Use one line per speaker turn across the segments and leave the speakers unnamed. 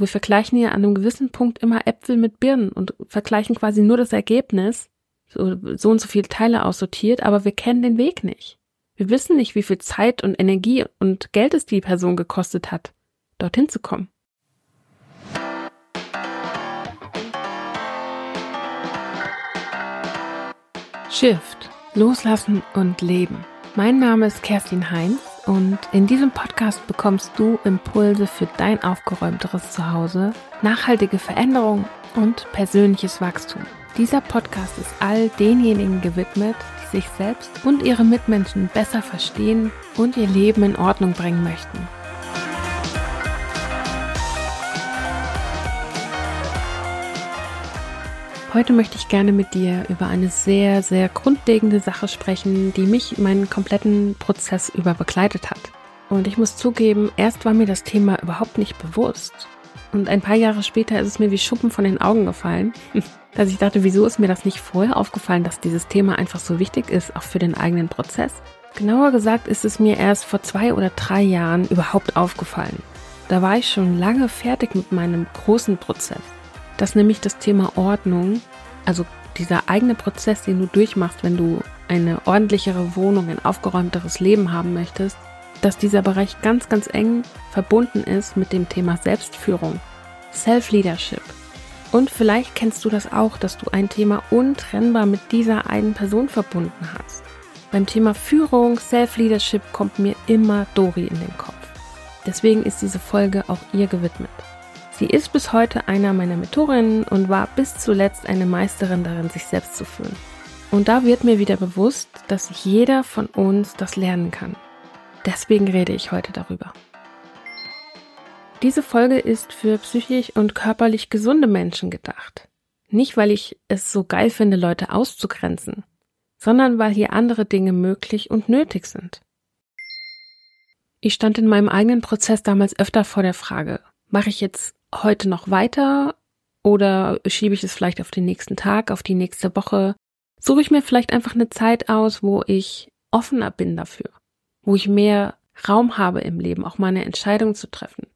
Wir vergleichen ja an einem gewissen Punkt immer Äpfel mit Birnen und vergleichen quasi nur das Ergebnis, so, so und so viele Teile aussortiert, aber wir kennen den Weg nicht. Wir wissen nicht, wie viel Zeit und Energie und Geld es die Person gekostet hat, dorthin zu kommen. Shift, Loslassen und Leben. Mein Name ist Kerstin Heinz und in diesem Podcast bekommst du Impulse für dein aufgeräumteres Zuhause, nachhaltige Veränderung und persönliches Wachstum. Dieser Podcast ist all denjenigen gewidmet, die sich selbst und ihre Mitmenschen besser verstehen und ihr Leben in Ordnung bringen möchten. Heute möchte ich gerne mit dir über eine sehr, sehr grundlegende Sache sprechen, die mich meinen kompletten Prozess über begleitet hat. Und ich muss zugeben, erst war mir das Thema überhaupt nicht bewusst. Und ein paar Jahre später ist es mir wie Schuppen von den Augen gefallen, dass ich dachte, wieso ist mir das nicht vorher aufgefallen, dass dieses Thema einfach so wichtig ist, auch für den eigenen Prozess. Genauer gesagt ist es mir erst vor zwei oder drei Jahren überhaupt aufgefallen. Da war ich schon lange fertig mit meinem großen Prozess dass nämlich das Thema Ordnung, also dieser eigene Prozess, den du durchmachst, wenn du eine ordentlichere Wohnung, ein aufgeräumteres Leben haben möchtest, dass dieser Bereich ganz, ganz eng verbunden ist mit dem Thema Selbstführung, Self-Leadership. Und vielleicht kennst du das auch, dass du ein Thema untrennbar mit dieser einen Person verbunden hast. Beim Thema Führung, Self-Leadership kommt mir immer Dori in den Kopf. Deswegen ist diese Folge auch ihr gewidmet. Sie ist bis heute einer meiner Mentorinnen und war bis zuletzt eine Meisterin darin, sich selbst zu führen. Und da wird mir wieder bewusst, dass jeder von uns das lernen kann. Deswegen rede ich heute darüber. Diese Folge ist für psychisch und körperlich gesunde Menschen gedacht. Nicht, weil ich es so geil finde, Leute auszugrenzen, sondern weil hier andere Dinge möglich und nötig sind. Ich stand in meinem eigenen Prozess damals öfter vor der Frage, mache ich jetzt heute noch weiter oder schiebe ich es vielleicht auf den nächsten Tag, auf die nächste Woche? Suche ich mir vielleicht einfach eine Zeit aus, wo ich offener bin dafür, wo ich mehr Raum habe im Leben, auch meine Entscheidung zu treffen.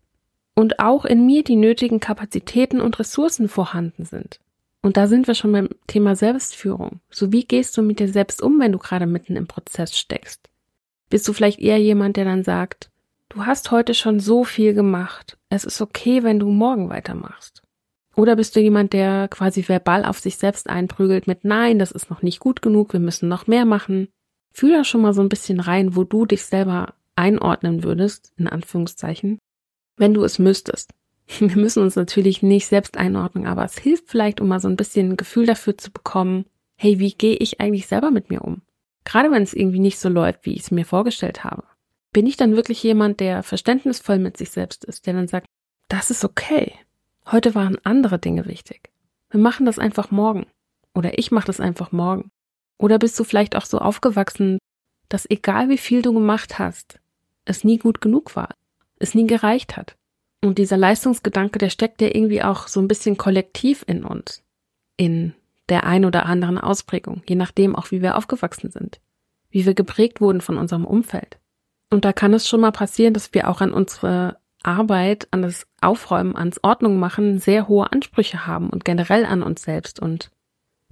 Und auch in mir die nötigen Kapazitäten und Ressourcen vorhanden sind. Und da sind wir schon beim Thema Selbstführung. So wie gehst du mit dir selbst um, wenn du gerade mitten im Prozess steckst? Bist du vielleicht eher jemand, der dann sagt, Du hast heute schon so viel gemacht. Es ist okay, wenn du morgen weitermachst. Oder bist du jemand, der quasi verbal auf sich selbst einprügelt mit Nein, das ist noch nicht gut genug, wir müssen noch mehr machen. Fühl da schon mal so ein bisschen rein, wo du dich selber einordnen würdest, in Anführungszeichen, wenn du es müsstest. Wir müssen uns natürlich nicht selbst einordnen, aber es hilft vielleicht, um mal so ein bisschen ein Gefühl dafür zu bekommen, hey, wie gehe ich eigentlich selber mit mir um? Gerade wenn es irgendwie nicht so läuft, wie ich es mir vorgestellt habe bin ich dann wirklich jemand, der verständnisvoll mit sich selbst ist, der dann sagt, das ist okay. Heute waren andere Dinge wichtig. Wir machen das einfach morgen. Oder ich mache das einfach morgen. Oder bist du vielleicht auch so aufgewachsen, dass egal wie viel du gemacht hast, es nie gut genug war, es nie gereicht hat. Und dieser Leistungsgedanke, der steckt ja irgendwie auch so ein bisschen kollektiv in uns. In der ein oder anderen Ausprägung, je nachdem auch wie wir aufgewachsen sind, wie wir geprägt wurden von unserem Umfeld. Und da kann es schon mal passieren, dass wir auch an unsere Arbeit, an das Aufräumen, ans Ordnung machen sehr hohe Ansprüche haben und generell an uns selbst. Und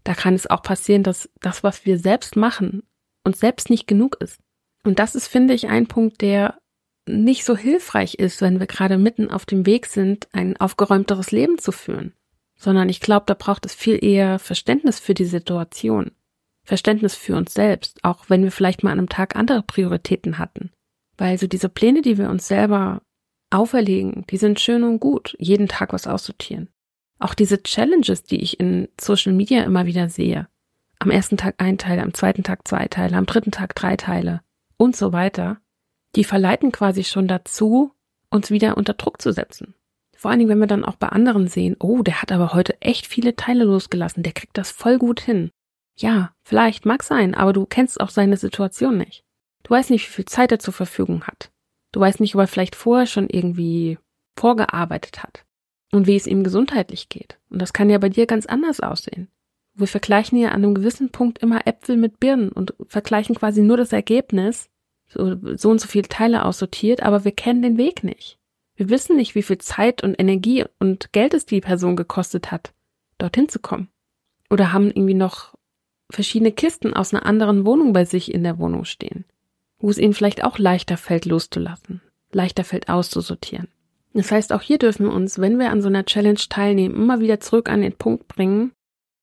da kann es auch passieren, dass das, was wir selbst machen, uns selbst nicht genug ist. Und das ist, finde ich, ein Punkt, der nicht so hilfreich ist, wenn wir gerade mitten auf dem Weg sind, ein aufgeräumteres Leben zu führen. Sondern ich glaube, da braucht es viel eher Verständnis für die Situation. Verständnis für uns selbst, auch wenn wir vielleicht mal an einem Tag andere Prioritäten hatten. Weil so diese Pläne, die wir uns selber auferlegen, die sind schön und gut, jeden Tag was aussortieren. Auch diese Challenges, die ich in Social Media immer wieder sehe. Am ersten Tag ein Teil, am zweiten Tag zwei Teile, am dritten Tag drei Teile und so weiter. Die verleiten quasi schon dazu, uns wieder unter Druck zu setzen. Vor allen Dingen, wenn wir dann auch bei anderen sehen, oh, der hat aber heute echt viele Teile losgelassen, der kriegt das voll gut hin. Ja, vielleicht mag sein, aber du kennst auch seine Situation nicht. Du weißt nicht, wie viel Zeit er zur Verfügung hat. Du weißt nicht, ob er vielleicht vorher schon irgendwie vorgearbeitet hat und wie es ihm gesundheitlich geht. Und das kann ja bei dir ganz anders aussehen. Wir vergleichen ja an einem gewissen Punkt immer Äpfel mit Birnen und vergleichen quasi nur das Ergebnis, so, so und so viele Teile aussortiert, aber wir kennen den Weg nicht. Wir wissen nicht, wie viel Zeit und Energie und Geld es die Person gekostet hat, dorthin zu kommen. Oder haben irgendwie noch verschiedene Kisten aus einer anderen Wohnung bei sich in der Wohnung stehen, wo es ihnen vielleicht auch leichter fällt, loszulassen, leichter fällt, auszusortieren. Das heißt, auch hier dürfen wir uns, wenn wir an so einer Challenge teilnehmen, immer wieder zurück an den Punkt bringen,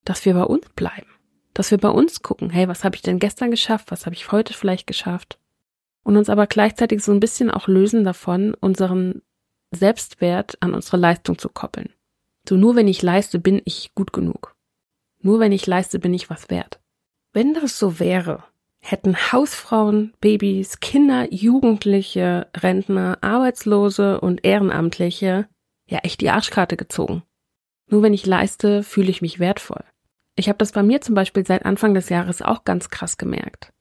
dass wir bei uns bleiben. Dass wir bei uns gucken, hey, was habe ich denn gestern geschafft, was habe ich heute vielleicht geschafft? Und uns aber gleichzeitig so ein bisschen auch lösen davon, unseren Selbstwert an unsere Leistung zu koppeln. So nur wenn ich leiste, bin ich gut genug. Nur wenn ich leiste, bin ich was wert. Wenn das so wäre, hätten Hausfrauen, Babys, Kinder, Jugendliche, Rentner, Arbeitslose und Ehrenamtliche ja echt die Arschkarte gezogen. Nur wenn ich leiste, fühle ich mich wertvoll. Ich habe das bei mir zum Beispiel seit Anfang des Jahres auch ganz krass gemerkt.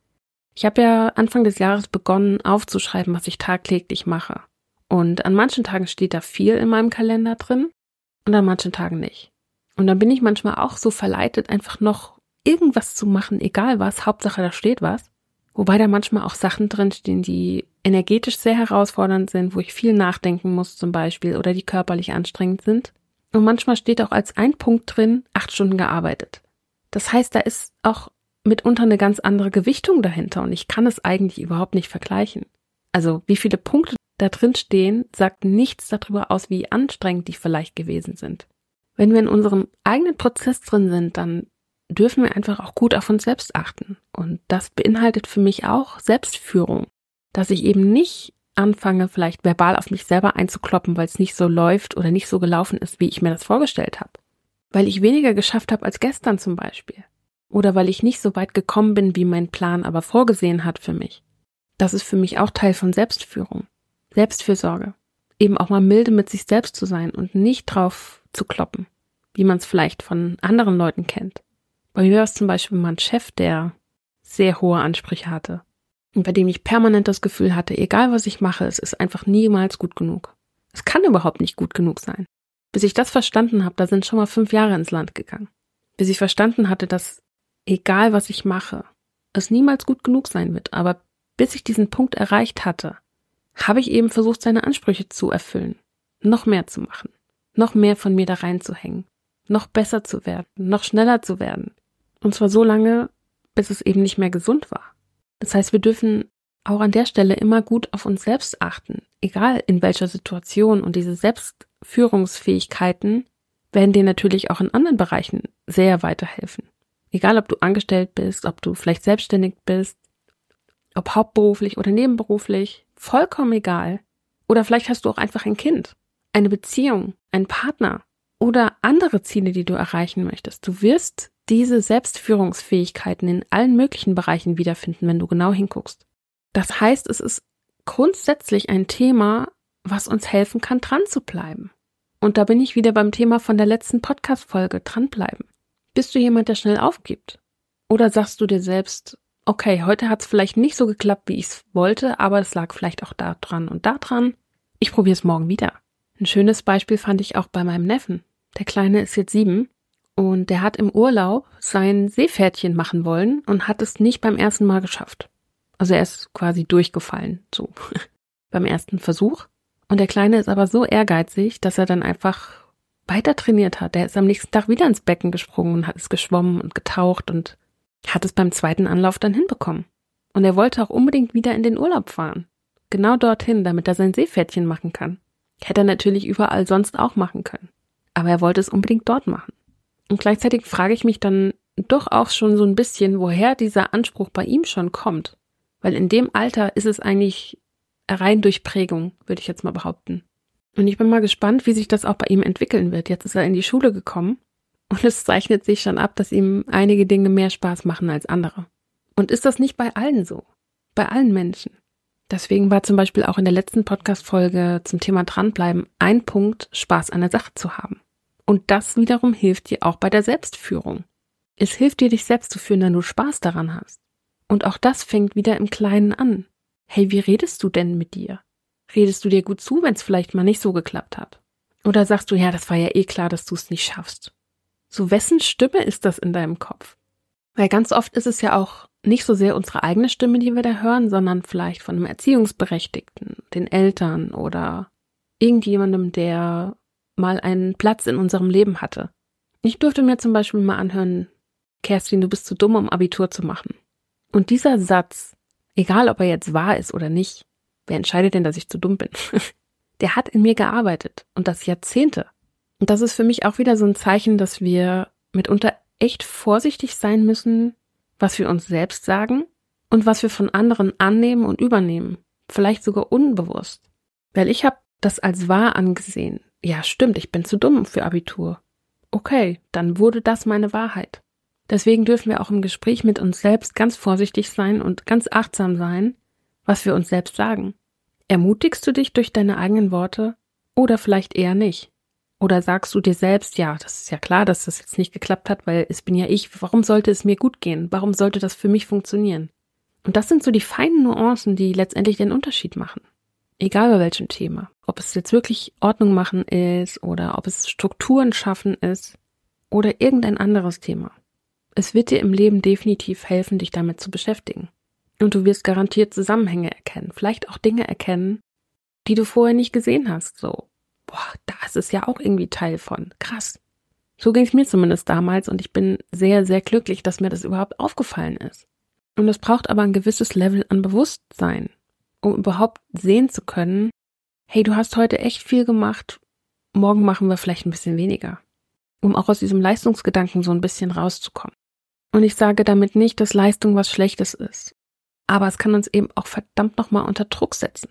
Ich habe ja Anfang des Jahres begonnen aufzuschreiben, was ich tagtäglich mache. Und an manchen Tagen steht da viel in meinem Kalender drin und an manchen Tagen nicht. Und dann bin ich manchmal auch so verleitet, einfach noch irgendwas zu machen, egal was, Hauptsache da steht was. Wobei da manchmal auch Sachen drinstehen, die energetisch sehr herausfordernd sind, wo ich viel nachdenken muss zum Beispiel oder die körperlich anstrengend sind. Und manchmal steht auch als ein Punkt drin, acht Stunden gearbeitet. Das heißt, da ist auch mitunter eine ganz andere Gewichtung dahinter und ich kann es eigentlich überhaupt nicht vergleichen. Also wie viele Punkte da drin stehen, sagt nichts darüber aus, wie anstrengend die vielleicht gewesen sind. Wenn wir in unserem eigenen Prozess drin sind, dann dürfen wir einfach auch gut auf uns selbst achten. Und das beinhaltet für mich auch Selbstführung, dass ich eben nicht anfange, vielleicht verbal auf mich selber einzukloppen, weil es nicht so läuft oder nicht so gelaufen ist, wie ich mir das vorgestellt habe. Weil ich weniger geschafft habe als gestern zum Beispiel. Oder weil ich nicht so weit gekommen bin, wie mein Plan aber vorgesehen hat für mich. Das ist für mich auch Teil von Selbstführung. Selbstfürsorge. Eben auch mal milde mit sich selbst zu sein und nicht drauf zu kloppen, wie man es vielleicht von anderen Leuten kennt. Bei mir war es zum Beispiel mein Chef, der sehr hohe Ansprüche hatte und bei dem ich permanent das Gefühl hatte, egal was ich mache, es ist einfach niemals gut genug. Es kann überhaupt nicht gut genug sein. Bis ich das verstanden habe, da sind schon mal fünf Jahre ins Land gegangen. Bis ich verstanden hatte, dass egal was ich mache, es niemals gut genug sein wird. Aber bis ich diesen Punkt erreicht hatte, habe ich eben versucht, seine Ansprüche zu erfüllen, noch mehr zu machen noch mehr von mir da reinzuhängen, noch besser zu werden, noch schneller zu werden. Und zwar so lange, bis es eben nicht mehr gesund war. Das heißt, wir dürfen auch an der Stelle immer gut auf uns selbst achten, egal in welcher Situation. Und diese Selbstführungsfähigkeiten werden dir natürlich auch in anderen Bereichen sehr weiterhelfen. Egal, ob du angestellt bist, ob du vielleicht selbstständig bist, ob hauptberuflich oder nebenberuflich, vollkommen egal. Oder vielleicht hast du auch einfach ein Kind eine Beziehung, ein Partner oder andere Ziele, die du erreichen möchtest. Du wirst diese Selbstführungsfähigkeiten in allen möglichen Bereichen wiederfinden, wenn du genau hinguckst. Das heißt, es ist grundsätzlich ein Thema, was uns helfen kann, dran zu bleiben. Und da bin ich wieder beim Thema von der letzten Podcast-Folge, dranbleiben. Bist du jemand, der schnell aufgibt? Oder sagst du dir selbst, okay, heute hat es vielleicht nicht so geklappt, wie ich es wollte, aber es lag vielleicht auch da dran und da dran. Ich probiere es morgen wieder. Ein schönes Beispiel fand ich auch bei meinem Neffen. Der Kleine ist jetzt sieben und der hat im Urlaub sein Seepferdchen machen wollen und hat es nicht beim ersten Mal geschafft. Also er ist quasi durchgefallen, so beim ersten Versuch. Und der Kleine ist aber so ehrgeizig, dass er dann einfach weiter trainiert hat. Der ist am nächsten Tag wieder ins Becken gesprungen und hat es geschwommen und getaucht und hat es beim zweiten Anlauf dann hinbekommen. Und er wollte auch unbedingt wieder in den Urlaub fahren. Genau dorthin, damit er sein Seepferdchen machen kann. Hätte er natürlich überall sonst auch machen können. Aber er wollte es unbedingt dort machen. Und gleichzeitig frage ich mich dann doch auch schon so ein bisschen, woher dieser Anspruch bei ihm schon kommt. Weil in dem Alter ist es eigentlich rein durch Prägung, würde ich jetzt mal behaupten. Und ich bin mal gespannt, wie sich das auch bei ihm entwickeln wird. Jetzt ist er in die Schule gekommen und es zeichnet sich schon ab, dass ihm einige Dinge mehr Spaß machen als andere. Und ist das nicht bei allen so? Bei allen Menschen? Deswegen war zum Beispiel auch in der letzten Podcast-Folge zum Thema dranbleiben ein Punkt, Spaß an der Sache zu haben. Und das wiederum hilft dir auch bei der Selbstführung. Es hilft dir, dich selbst zu führen, wenn du Spaß daran hast. Und auch das fängt wieder im Kleinen an. Hey, wie redest du denn mit dir? Redest du dir gut zu, wenn es vielleicht mal nicht so geklappt hat? Oder sagst du, ja, das war ja eh klar, dass du es nicht schaffst? So wessen Stimme ist das in deinem Kopf? Weil ganz oft ist es ja auch nicht so sehr unsere eigene Stimme, die wir da hören, sondern vielleicht von einem Erziehungsberechtigten, den Eltern oder irgendjemandem, der mal einen Platz in unserem Leben hatte. Ich durfte mir zum Beispiel mal anhören, Kerstin, du bist zu dumm, um Abitur zu machen. Und dieser Satz, egal ob er jetzt wahr ist oder nicht, wer entscheidet denn, dass ich zu dumm bin? der hat in mir gearbeitet und das Jahrzehnte. Und das ist für mich auch wieder so ein Zeichen, dass wir mitunter echt vorsichtig sein müssen, was wir uns selbst sagen und was wir von anderen annehmen und übernehmen, vielleicht sogar unbewusst. Weil ich habe das als wahr angesehen. Ja, stimmt, ich bin zu dumm für Abitur. Okay, dann wurde das meine Wahrheit. Deswegen dürfen wir auch im Gespräch mit uns selbst ganz vorsichtig sein und ganz achtsam sein, was wir uns selbst sagen. Ermutigst du dich durch deine eigenen Worte oder vielleicht eher nicht? Oder sagst du dir selbst, ja, das ist ja klar, dass das jetzt nicht geklappt hat, weil es bin ja ich, warum sollte es mir gut gehen? Warum sollte das für mich funktionieren? Und das sind so die feinen Nuancen, die letztendlich den Unterschied machen. Egal bei welchem Thema. Ob es jetzt wirklich Ordnung machen ist oder ob es Strukturen schaffen ist oder irgendein anderes Thema. Es wird dir im Leben definitiv helfen, dich damit zu beschäftigen. Und du wirst garantiert Zusammenhänge erkennen, vielleicht auch Dinge erkennen, die du vorher nicht gesehen hast. So, boah, da ist ja auch irgendwie Teil von. Krass. So ging es mir zumindest damals und ich bin sehr, sehr glücklich, dass mir das überhaupt aufgefallen ist. Und es braucht aber ein gewisses Level an Bewusstsein, um überhaupt sehen zu können, hey, du hast heute echt viel gemacht, morgen machen wir vielleicht ein bisschen weniger. Um auch aus diesem Leistungsgedanken so ein bisschen rauszukommen. Und ich sage damit nicht, dass Leistung was Schlechtes ist. Aber es kann uns eben auch verdammt nochmal unter Druck setzen.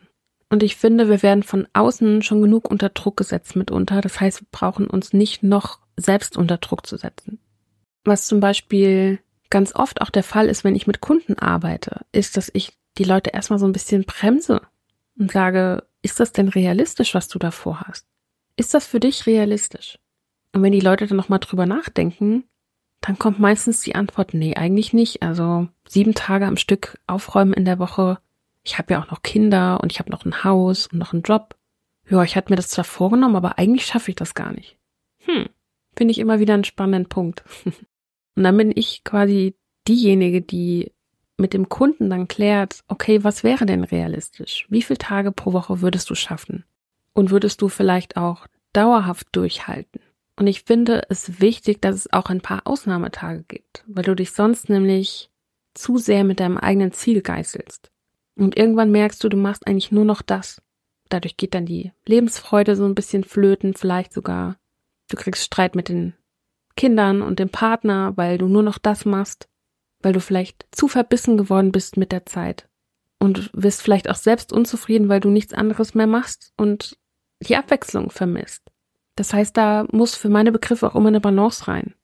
Und ich finde, wir werden von außen schon genug unter Druck gesetzt mitunter. Das heißt, wir brauchen uns nicht noch selbst unter Druck zu setzen. Was zum Beispiel ganz oft auch der Fall ist, wenn ich mit Kunden arbeite, ist, dass ich die Leute erstmal so ein bisschen bremse und sage, ist das denn realistisch, was du davor hast? Ist das für dich realistisch? Und wenn die Leute dann nochmal drüber nachdenken, dann kommt meistens die Antwort, nee, eigentlich nicht. Also sieben Tage am Stück aufräumen in der Woche. Ich habe ja auch noch Kinder und ich habe noch ein Haus und noch einen Job. Ja, ich hatte mir das zwar vorgenommen, aber eigentlich schaffe ich das gar nicht. Hm, finde ich immer wieder einen spannenden Punkt. und dann bin ich quasi diejenige, die mit dem Kunden dann klärt, okay, was wäre denn realistisch? Wie viele Tage pro Woche würdest du schaffen? Und würdest du vielleicht auch dauerhaft durchhalten? Und ich finde es wichtig, dass es auch ein paar Ausnahmetage gibt, weil du dich sonst nämlich zu sehr mit deinem eigenen Ziel geißelst. Und irgendwann merkst du, du machst eigentlich nur noch das. Dadurch geht dann die Lebensfreude so ein bisschen flöten, vielleicht sogar. Du kriegst Streit mit den Kindern und dem Partner, weil du nur noch das machst, weil du vielleicht zu verbissen geworden bist mit der Zeit. Und wirst vielleicht auch selbst unzufrieden, weil du nichts anderes mehr machst und die Abwechslung vermisst. Das heißt, da muss für meine Begriffe auch immer eine Balance rein.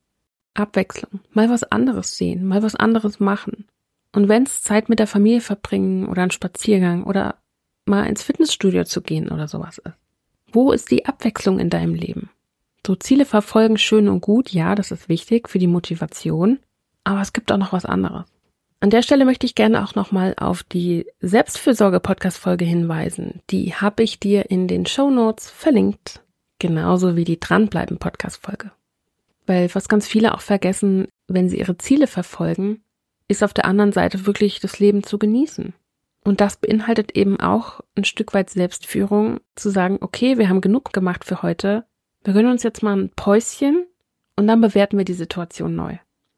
Abwechslung, mal was anderes sehen, mal was anderes machen. Und wenn es Zeit mit der Familie verbringen oder einen Spaziergang oder mal ins Fitnessstudio zu gehen oder sowas ist. Wo ist die Abwechslung in deinem Leben? So Ziele verfolgen schön und gut, ja, das ist wichtig für die Motivation, aber es gibt auch noch was anderes. An der Stelle möchte ich gerne auch nochmal auf die Selbstfürsorge-Podcast-Folge hinweisen. Die habe ich dir in den Show Notes verlinkt. Genauso wie die Dranbleiben Podcast-Folge. Weil was ganz viele auch vergessen, wenn sie ihre Ziele verfolgen, ist auf der anderen Seite wirklich das Leben zu genießen. Und das beinhaltet eben auch ein Stück weit Selbstführung, zu sagen, okay, wir haben genug gemacht für heute, wir gönnen uns jetzt mal ein Päuschen und dann bewerten wir die Situation neu.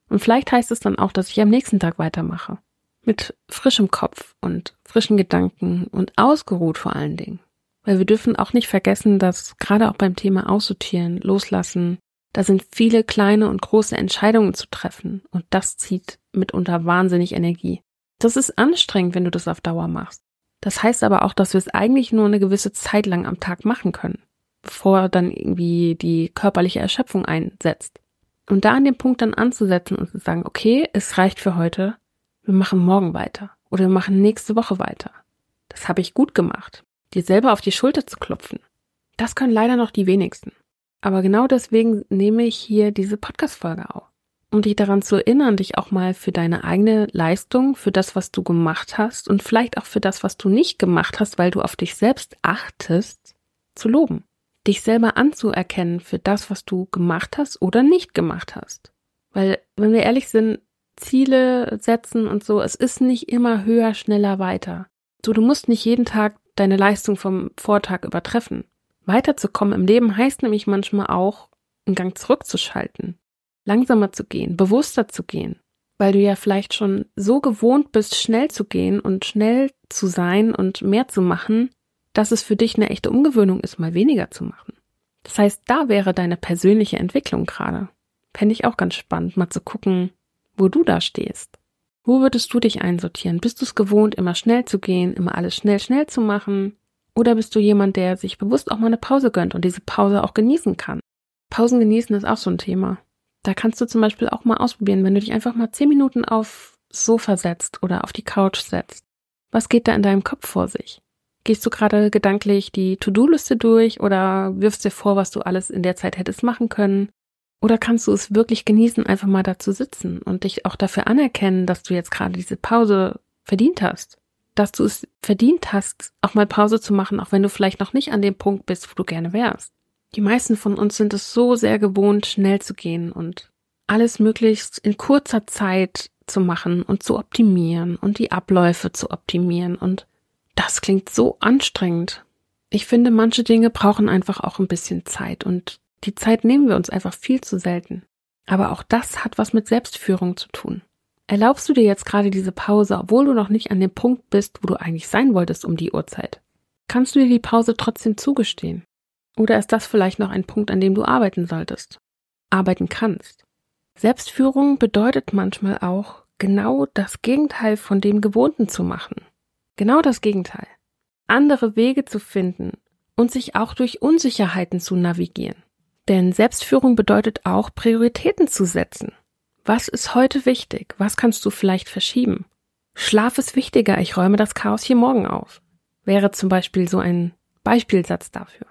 Und vielleicht heißt es dann auch, dass ich am nächsten Tag weitermache. Mit frischem Kopf und frischen Gedanken und ausgeruht vor allen Dingen. Weil wir dürfen auch nicht vergessen, dass gerade auch beim Thema Aussortieren, Loslassen, da sind viele kleine und große Entscheidungen zu treffen und das zieht mitunter wahnsinnig Energie. Das ist anstrengend, wenn du das auf Dauer machst. Das heißt aber auch, dass wir es eigentlich nur eine gewisse Zeit lang am Tag machen können, bevor dann irgendwie die körperliche Erschöpfung einsetzt. Und da an dem Punkt dann anzusetzen und zu sagen, okay, es reicht für heute, wir machen morgen weiter oder wir machen nächste Woche weiter. Das habe ich gut gemacht dir selber auf die Schulter zu klopfen. Das können leider noch die wenigsten. Aber genau deswegen nehme ich hier diese Podcast-Folge auf. Um dich daran zu erinnern, dich auch mal für deine eigene Leistung, für das, was du gemacht hast und vielleicht auch für das, was du nicht gemacht hast, weil du auf dich selbst achtest, zu loben. Dich selber anzuerkennen für das, was du gemacht hast oder nicht gemacht hast. Weil, wenn wir ehrlich sind, Ziele setzen und so, es ist nicht immer höher, schneller, weiter. So, du musst nicht jeden Tag deine Leistung vom Vortag übertreffen. Weiterzukommen im Leben heißt nämlich manchmal auch, einen Gang zurückzuschalten, langsamer zu gehen, bewusster zu gehen, weil du ja vielleicht schon so gewohnt bist, schnell zu gehen und schnell zu sein und mehr zu machen, dass es für dich eine echte Umgewöhnung ist, mal weniger zu machen. Das heißt, da wäre deine persönliche Entwicklung gerade. Fände ich auch ganz spannend, mal zu gucken, wo du da stehst. Wo würdest du dich einsortieren? Bist du es gewohnt, immer schnell zu gehen, immer alles schnell, schnell zu machen? Oder bist du jemand, der sich bewusst auch mal eine Pause gönnt und diese Pause auch genießen kann? Pausen genießen ist auch so ein Thema. Da kannst du zum Beispiel auch mal ausprobieren, wenn du dich einfach mal zehn Minuten aufs Sofa setzt oder auf die Couch setzt. Was geht da in deinem Kopf vor sich? Gehst du gerade gedanklich die To-Do-Liste durch oder wirfst dir vor, was du alles in der Zeit hättest machen können? Oder kannst du es wirklich genießen, einfach mal da zu sitzen und dich auch dafür anerkennen, dass du jetzt gerade diese Pause verdient hast? Dass du es verdient hast, auch mal Pause zu machen, auch wenn du vielleicht noch nicht an dem Punkt bist, wo du gerne wärst. Die meisten von uns sind es so sehr gewohnt, schnell zu gehen und alles möglichst in kurzer Zeit zu machen und zu optimieren und die Abläufe zu optimieren. Und das klingt so anstrengend. Ich finde, manche Dinge brauchen einfach auch ein bisschen Zeit und die Zeit nehmen wir uns einfach viel zu selten. Aber auch das hat was mit Selbstführung zu tun. Erlaubst du dir jetzt gerade diese Pause, obwohl du noch nicht an dem Punkt bist, wo du eigentlich sein wolltest um die Uhrzeit? Kannst du dir die Pause trotzdem zugestehen? Oder ist das vielleicht noch ein Punkt, an dem du arbeiten solltest? Arbeiten kannst? Selbstführung bedeutet manchmal auch, genau das Gegenteil von dem Gewohnten zu machen. Genau das Gegenteil. Andere Wege zu finden und sich auch durch Unsicherheiten zu navigieren. Denn Selbstführung bedeutet auch, Prioritäten zu setzen. Was ist heute wichtig? Was kannst du vielleicht verschieben? Schlaf ist wichtiger, ich räume das Chaos hier morgen auf. Wäre zum Beispiel so ein Beispielsatz dafür.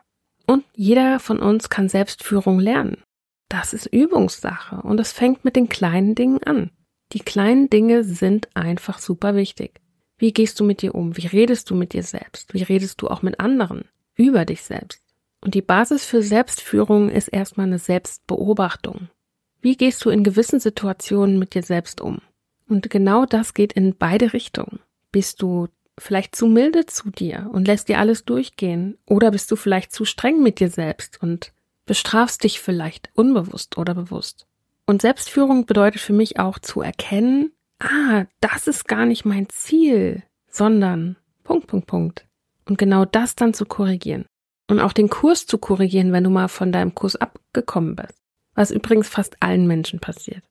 Und jeder von uns kann Selbstführung lernen. Das ist Übungssache und es fängt mit den kleinen Dingen an. Die kleinen Dinge sind einfach super wichtig. Wie gehst du mit dir um? Wie redest du mit dir selbst? Wie redest du auch mit anderen über dich selbst? Und die Basis für Selbstführung ist erstmal eine Selbstbeobachtung. Wie gehst du in gewissen Situationen mit dir selbst um? Und genau das geht in beide Richtungen. Bist du vielleicht zu milde zu dir und lässt dir alles durchgehen? Oder bist du vielleicht zu streng mit dir selbst und bestrafst dich vielleicht unbewusst oder bewusst? Und Selbstführung bedeutet für mich auch zu erkennen, ah, das ist gar nicht mein Ziel, sondern Punkt, Punkt, Punkt. Und genau das dann zu korrigieren. Und auch den Kurs zu korrigieren, wenn du mal von deinem Kurs abgekommen bist. Was übrigens fast allen Menschen passiert.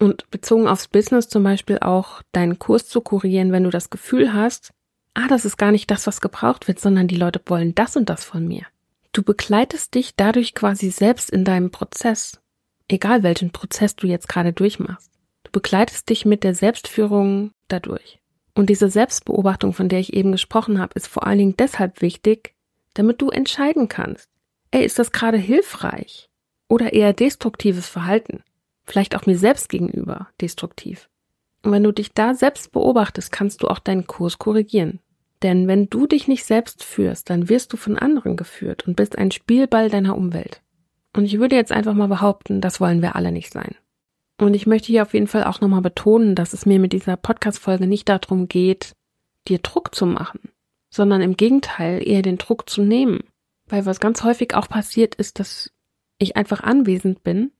Und bezogen aufs Business zum Beispiel auch deinen Kurs zu korrigieren, wenn du das Gefühl hast, ah, das ist gar nicht das, was gebraucht wird, sondern die Leute wollen das und das von mir. Du begleitest dich dadurch quasi selbst in deinem Prozess, egal welchen Prozess du jetzt gerade durchmachst. Du begleitest dich mit der Selbstführung dadurch. Und diese Selbstbeobachtung, von der ich eben gesprochen habe, ist vor allen Dingen deshalb wichtig, damit du entscheiden kannst. Ey, ist das gerade hilfreich? Oder eher destruktives Verhalten? Vielleicht auch mir selbst gegenüber destruktiv. Und wenn du dich da selbst beobachtest, kannst du auch deinen Kurs korrigieren. Denn wenn du dich nicht selbst führst, dann wirst du von anderen geführt und bist ein Spielball deiner Umwelt. Und ich würde jetzt einfach mal behaupten, das wollen wir alle nicht sein. Und ich möchte hier auf jeden Fall auch nochmal betonen, dass es mir mit dieser Podcast-Folge nicht darum geht, dir Druck zu machen, sondern im Gegenteil eher den Druck zu nehmen. Weil was ganz häufig auch passiert ist, dass ich einfach anwesend bin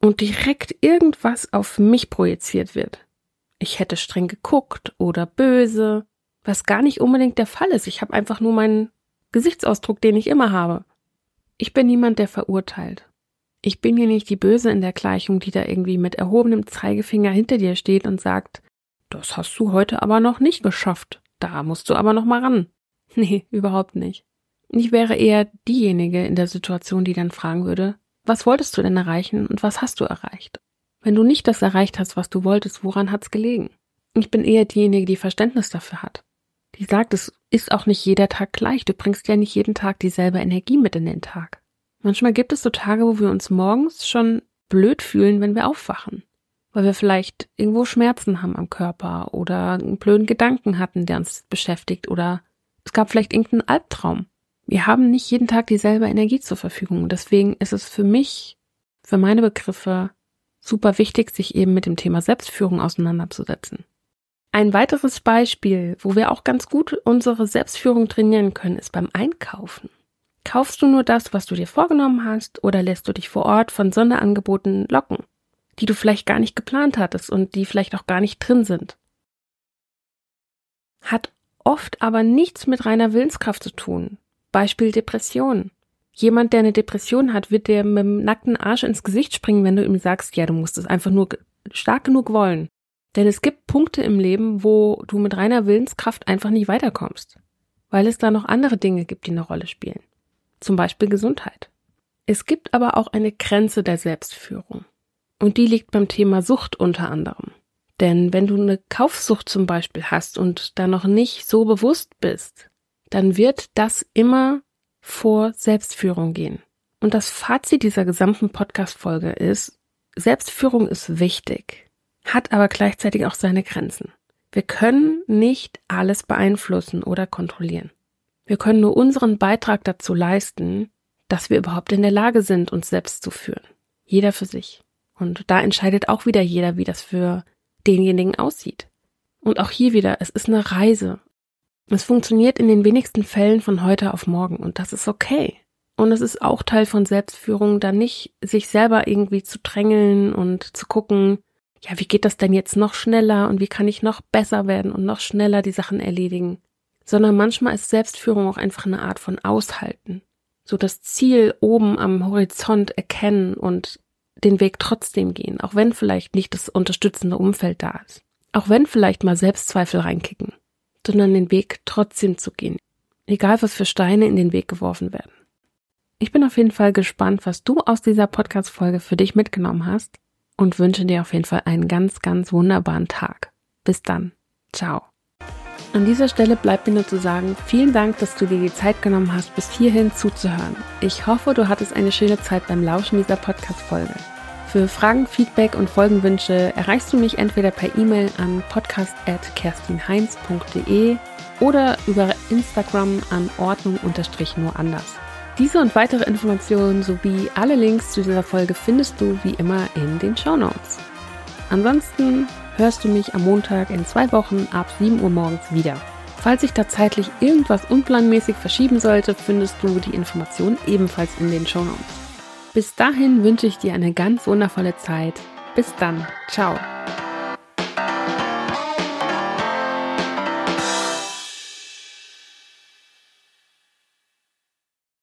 und direkt irgendwas auf mich projiziert wird ich hätte streng geguckt oder böse, was gar nicht unbedingt der Fall ist. Ich habe einfach nur meinen Gesichtsausdruck, den ich immer habe. Ich bin niemand, der verurteilt. Ich bin hier nicht die Böse in der Gleichung, die da irgendwie mit erhobenem Zeigefinger hinter dir steht und sagt, das hast du heute aber noch nicht geschafft. Da musst du aber noch mal ran. Nee, überhaupt nicht. Ich wäre eher diejenige in der Situation, die dann fragen würde, was wolltest du denn erreichen und was hast du erreicht? Wenn du nicht das erreicht hast, was du wolltest, woran hat's gelegen? Ich bin eher diejenige, die Verständnis dafür hat. Die sagt, es ist auch nicht jeder Tag gleich. Du bringst ja nicht jeden Tag dieselbe Energie mit in den Tag. Manchmal gibt es so Tage, wo wir uns morgens schon blöd fühlen, wenn wir aufwachen. Weil wir vielleicht irgendwo Schmerzen haben am Körper oder einen blöden Gedanken hatten, der uns beschäftigt oder es gab vielleicht irgendeinen Albtraum. Wir haben nicht jeden Tag dieselbe Energie zur Verfügung. Deswegen ist es für mich, für meine Begriffe, super wichtig, sich eben mit dem Thema Selbstführung auseinanderzusetzen. Ein weiteres Beispiel, wo wir auch ganz gut unsere Selbstführung trainieren können, ist beim Einkaufen. Kaufst du nur das, was du dir vorgenommen hast, oder lässt du dich vor Ort von Sonderangeboten locken, die du vielleicht gar nicht geplant hattest und die vielleicht auch gar nicht drin sind? Hat oft aber nichts mit reiner Willenskraft zu tun. Beispiel Depression. Jemand, der eine Depression hat, wird dir mit dem nackten Arsch ins Gesicht springen, wenn du ihm sagst, ja, du musst es einfach nur stark genug wollen. Denn es gibt Punkte im Leben, wo du mit reiner Willenskraft einfach nicht weiterkommst, weil es da noch andere Dinge gibt, die eine Rolle spielen. Zum Beispiel Gesundheit. Es gibt aber auch eine Grenze der Selbstführung. Und die liegt beim Thema Sucht unter anderem. Denn wenn du eine Kaufsucht zum Beispiel hast und da noch nicht so bewusst bist, dann wird das immer vor Selbstführung gehen. Und das Fazit dieser gesamten Podcast-Folge ist, Selbstführung ist wichtig, hat aber gleichzeitig auch seine Grenzen. Wir können nicht alles beeinflussen oder kontrollieren. Wir können nur unseren Beitrag dazu leisten, dass wir überhaupt in der Lage sind, uns selbst zu führen. Jeder für sich. Und da entscheidet auch wieder jeder, wie das für denjenigen aussieht. Und auch hier wieder, es ist eine Reise. Es funktioniert in den wenigsten Fällen von heute auf morgen und das ist okay. Und es ist auch Teil von Selbstführung, da nicht sich selber irgendwie zu drängeln und zu gucken, ja, wie geht das denn jetzt noch schneller und wie kann ich noch besser werden und noch schneller die Sachen erledigen. Sondern manchmal ist Selbstführung auch einfach eine Art von Aushalten. So das Ziel oben am Horizont erkennen und den Weg trotzdem gehen, auch wenn vielleicht nicht das unterstützende Umfeld da ist. Auch wenn vielleicht mal Selbstzweifel reinkicken, sondern den Weg trotzdem zu gehen. Egal was für Steine in den Weg geworfen werden. Ich bin auf jeden Fall gespannt, was du aus dieser Podcast-Folge für dich mitgenommen hast und wünsche dir auf jeden Fall einen ganz, ganz wunderbaren Tag. Bis dann. Ciao. An dieser Stelle bleibt mir nur zu sagen, vielen Dank, dass du dir die Zeit genommen hast, bis hierhin zuzuhören. Ich hoffe, du hattest eine schöne Zeit beim Lauschen dieser Podcast-Folge. Für Fragen, Feedback und Folgenwünsche erreichst du mich entweder per E-Mail an podcast.kerstinheinz.de oder über Instagram an Ordnung-nur anders. Diese und weitere Informationen sowie alle Links zu dieser Folge findest du wie immer in den Show Notes. Ansonsten hörst du mich am Montag in zwei Wochen ab 7 Uhr morgens wieder. Falls sich da zeitlich irgendwas unplanmäßig verschieben sollte, findest du die Informationen ebenfalls in den Show Notes. Bis dahin wünsche ich dir eine ganz wundervolle Zeit. Bis dann. Ciao.